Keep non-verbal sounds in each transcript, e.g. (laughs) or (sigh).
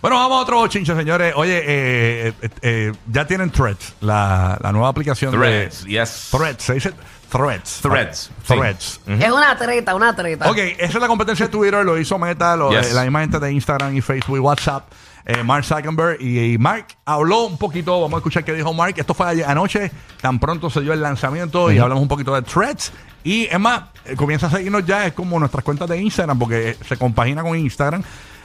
Bueno, vamos a otro chinche, señores. Oye, eh, eh, eh, ya tienen Threads, la, la nueva aplicación Threads, de... yes. Threads, se dice Threads. Threads, sí. Threads. Es una treta, una treta. Ok, esa es la competencia de Twitter, lo hizo Meta, lo, Yes. eh, la misma gente de Instagram y Facebook y WhatsApp. eh, Mark Zuckerberg y, y Mark habló un poquito, vamos a escuchar qué dijo Mark. Esto fue ayer anoche, tan pronto se dio el lanzamiento y hablamos un poquito de Threads. Y es más, eh, comienza a seguirnos ya, es como nuestras cuentas de Instagram, porque se compagina con Instagram.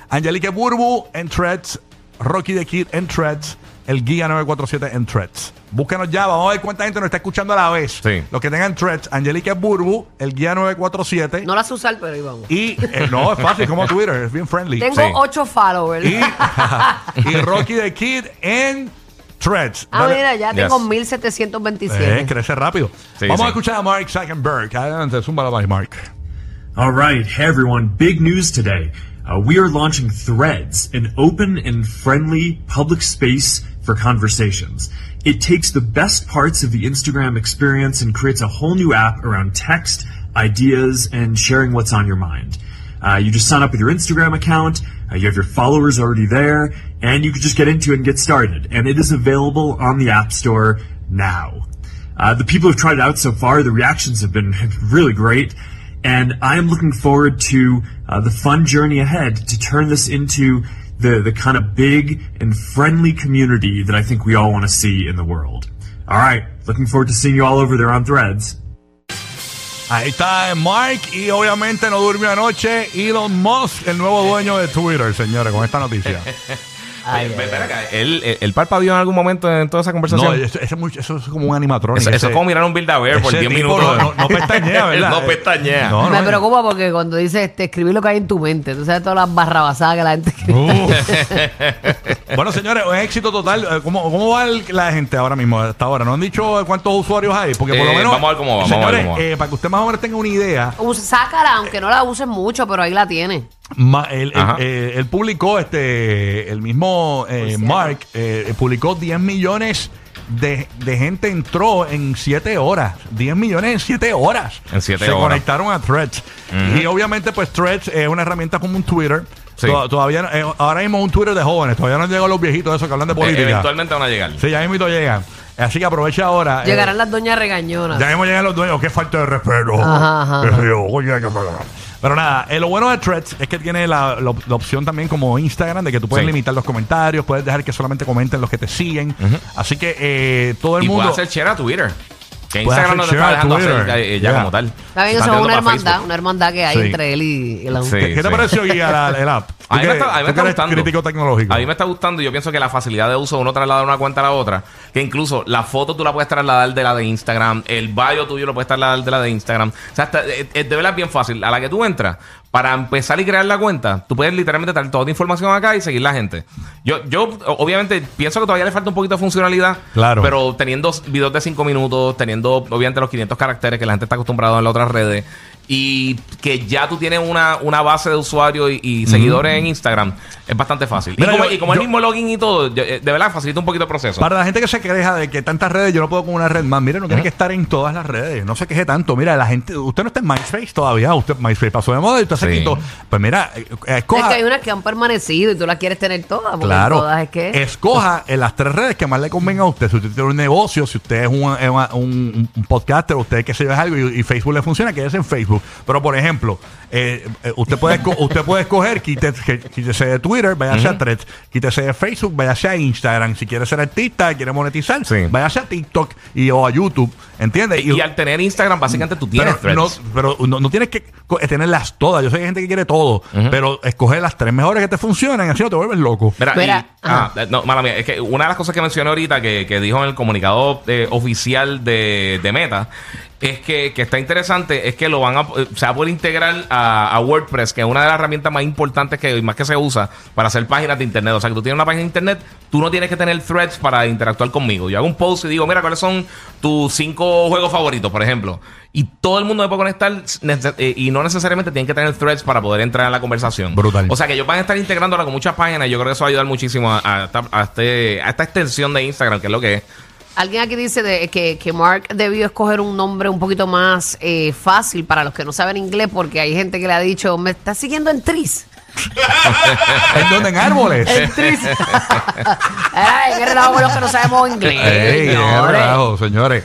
Angelique Burbu en Threads, Rocky the Kid en Threads, el Guía 947 en Threads. Búsquenos ya, vamos a ver cuánta gente nos está escuchando a la vez. Sí. Los que tengan Threads, Angelique Burbu, el Guía 947. No la sé usar, pero ahí vamos. Y eh, no, es fácil, como Twitter, es bien friendly. Tengo Sí. ocho followers. Y, (laughs) y Rocky the Kid en Threads. ah, Dale. mira, ya Yes. tengo 1727. Eh, crece rápido. Sí, Vamos sí. a escuchar a Mark Zuckerberg. Adelante, zumba la Mark. All right, hey everyone, big news today. Uh, we are launching Threads, an open and friendly public space for conversations. It takes the best parts of the Instagram experience and creates a whole new app around text, ideas, and sharing what's on your mind. Uh, you just sign up with your Instagram account, uh, you have your followers already there, and you can just get into it and get started. And it is available on the App Store now. Uh, the people who've tried it out so far, the reactions have been (laughs) really great. And I am looking forward to uh, the fun journey ahead to turn this into the, the kind of big and friendly community that I think we all want to see in the world. All right, looking forward to seeing you all over there on threads. Ahí está Mark y obviamente no durmió anoche Elon Musk, el nuevo dueño de Twitter, señores, con esta noticia. (laughs) Ay, ay, ven acá, ¿él, él, él parpadeó en algún momento en toda esa conversación? no, eso, eso es muy- eso es como un animatronic. eso, es como mirar un Build a Bear por ese 10 tipo minutos. No, no, no pestañea, (laughs) ¿verdad? no pestañea. No, Me no, preocupa porque cuando dice este, escribir lo que hay en tu mente, tú sabes todas las barrabasadas que la gente escribe. Uh. (laughs) bueno, señores, un éxito total. Eh, ¿Cómo, cómo va el- la gente ahora mismo, hasta ahora? ¿No han dicho cuántos usuarios hay? Porque por lo Eh, menos. vamos a ver cómo va, vamos a ver señores, cómo va. eh, para que usted más o menos tenga una idea, Usa- Sácala, aunque no la uses mucho, pero ahí la tiene. ma- él, él- Ajá. eh, él publicó, este, el mismo eh, Mark, eh, publicó 10 millones. De, de gente entró en 7 horas. 10 millones en 7 horas. En siete Se horas. conectaron a Threads. Y obviamente, pues Threads es una herramienta como un Twitter. Sí. Toda- Todavía, eh, ahora mismo es un Twitter de jóvenes. Todavía no han llegado los viejitos esos que hablan de Eh, política. eventualmente van a llegar. Sí, ya mismo llegan. Así que aprovecha ahora. eh, Llegarán las doñas regañonas. ya mismo llegan los dueños. Qué falta de respeto. Ajá, ajá, Qué sé yo, oye, qué falta. Pero nada, eh, lo bueno de Threads es que tiene la, la- la opción también como Instagram de que tú puedes Sí. limitar los comentarios, puedes dejar que solamente comenten los que te siguen. Así que eh, todo el y mundo. puede hacer share a Twitter. Que Instagram no hacer te está share a dejando Twitter. hacer ya Yeah. como tal. Está bien, eso es una para hermandad, Facebook. una hermandad que hay Sí. entre él y el Sí. ¿Qué, qué te pareció Guía, la- el app? (laughs) A mí que- me está, a mí me está eres gustando. crítico tecnológico. A mí me está gustando. Yo pienso que la facilidad de uso, uno trasladar una cuenta a la otra, que incluso la foto tú la puedes trasladar de la de Instagram, el bio tuyo lo puedes trasladar de la de Instagram. O sea, está- eh, eh, de verdad es bien fácil. A la que tú entras, para empezar y crear la cuenta, tú puedes literalmente traer toda tu información acá y seguir la gente. Yo, yo obviamente, pienso que todavía le falta un poquito de funcionalidad. Claro. Pero teniendo videos de 5 minutos, teniendo obviamente los 500 caracteres que la gente está acostumbrada en las otras redes. Y que ya tú tienes una, una base de usuarios y, y seguidores en Instagram, es bastante fácil. Mira, y como, yo- y como yo- el mismo login y todo, yo- eh, de verdad facilita un poquito el proceso. Para la gente que se queja de que tantas redes, yo no puedo con una red más. Mire, no tiene que estar en todas las redes. No se queje tanto. Mira, la gente, usted no está en MySpace todavía. Usted MySpace pasó de moda y usted se Sí. quitó. Pues mira, eh, eh, Es escoja. que hay unas que han permanecido y tú las quieres tener todas. Claro, todas es que. escoja en las tres redes que más le convenga a usted. Si usted tiene un negocio, si usted es un, es un- un podcaster, usted que se ve algo y, y Facebook le funciona, quédese en Facebook. Pero por ejemplo, eh, eh, usted puede (laughs) usted puede escoger, quítese, quítese de Twitter, váyase a Threads, quítese de Facebook, váyase a Instagram. Si quiere ser artista, quiere monetizar, Sí. váyase a TikTok y o a YouTube, ¿entiendes? y, al tener Instagram, básicamente tú tienes pero no, threads. pero no, no tienes que tenerlas todas. Yo sé que hay gente que quiere todo, pero escoger las tres mejores que te funcionan, así no te vuelves loco. Mira, Mira, y- ah, eh, no, mala mía, es que una de las cosas que mencioné ahorita que, que dijo en el comunicado eh, oficial de, de Meta es que, que está interesante, es que lo van a, eh, se va a poder integrar a, a WordPress, que es una de las herramientas más importantes que más que se usa para hacer páginas de internet. O sea, que tú tienes una página de internet, tú no tienes que tener threads para interactuar conmigo. Yo hago un post y digo, mira, ¿cuáles son tus cinco juegos favoritos, por ejemplo? Y todo el mundo me puede conectar eh, y no necesariamente tienen que tener threads para poder entrar en la conversación. Brutal. O sea, que ellos van a estar integrándola con muchas páginas y yo creo que eso va a ayudar muchísimo a, a a este- a esta extensión de Instagram, que es lo que es. Alguien aquí dice de, que, que Mark debió escoger un nombre un poquito más eh, fácil para los que no saben inglés, porque hay gente que le ha dicho, me estás siguiendo en Tris. (laughs) ¿En dónde? En árboles. (laughs) (laughs) El tris. Ay, qué relajo con los que no sabemos inglés. Ey, qué relajo, señores.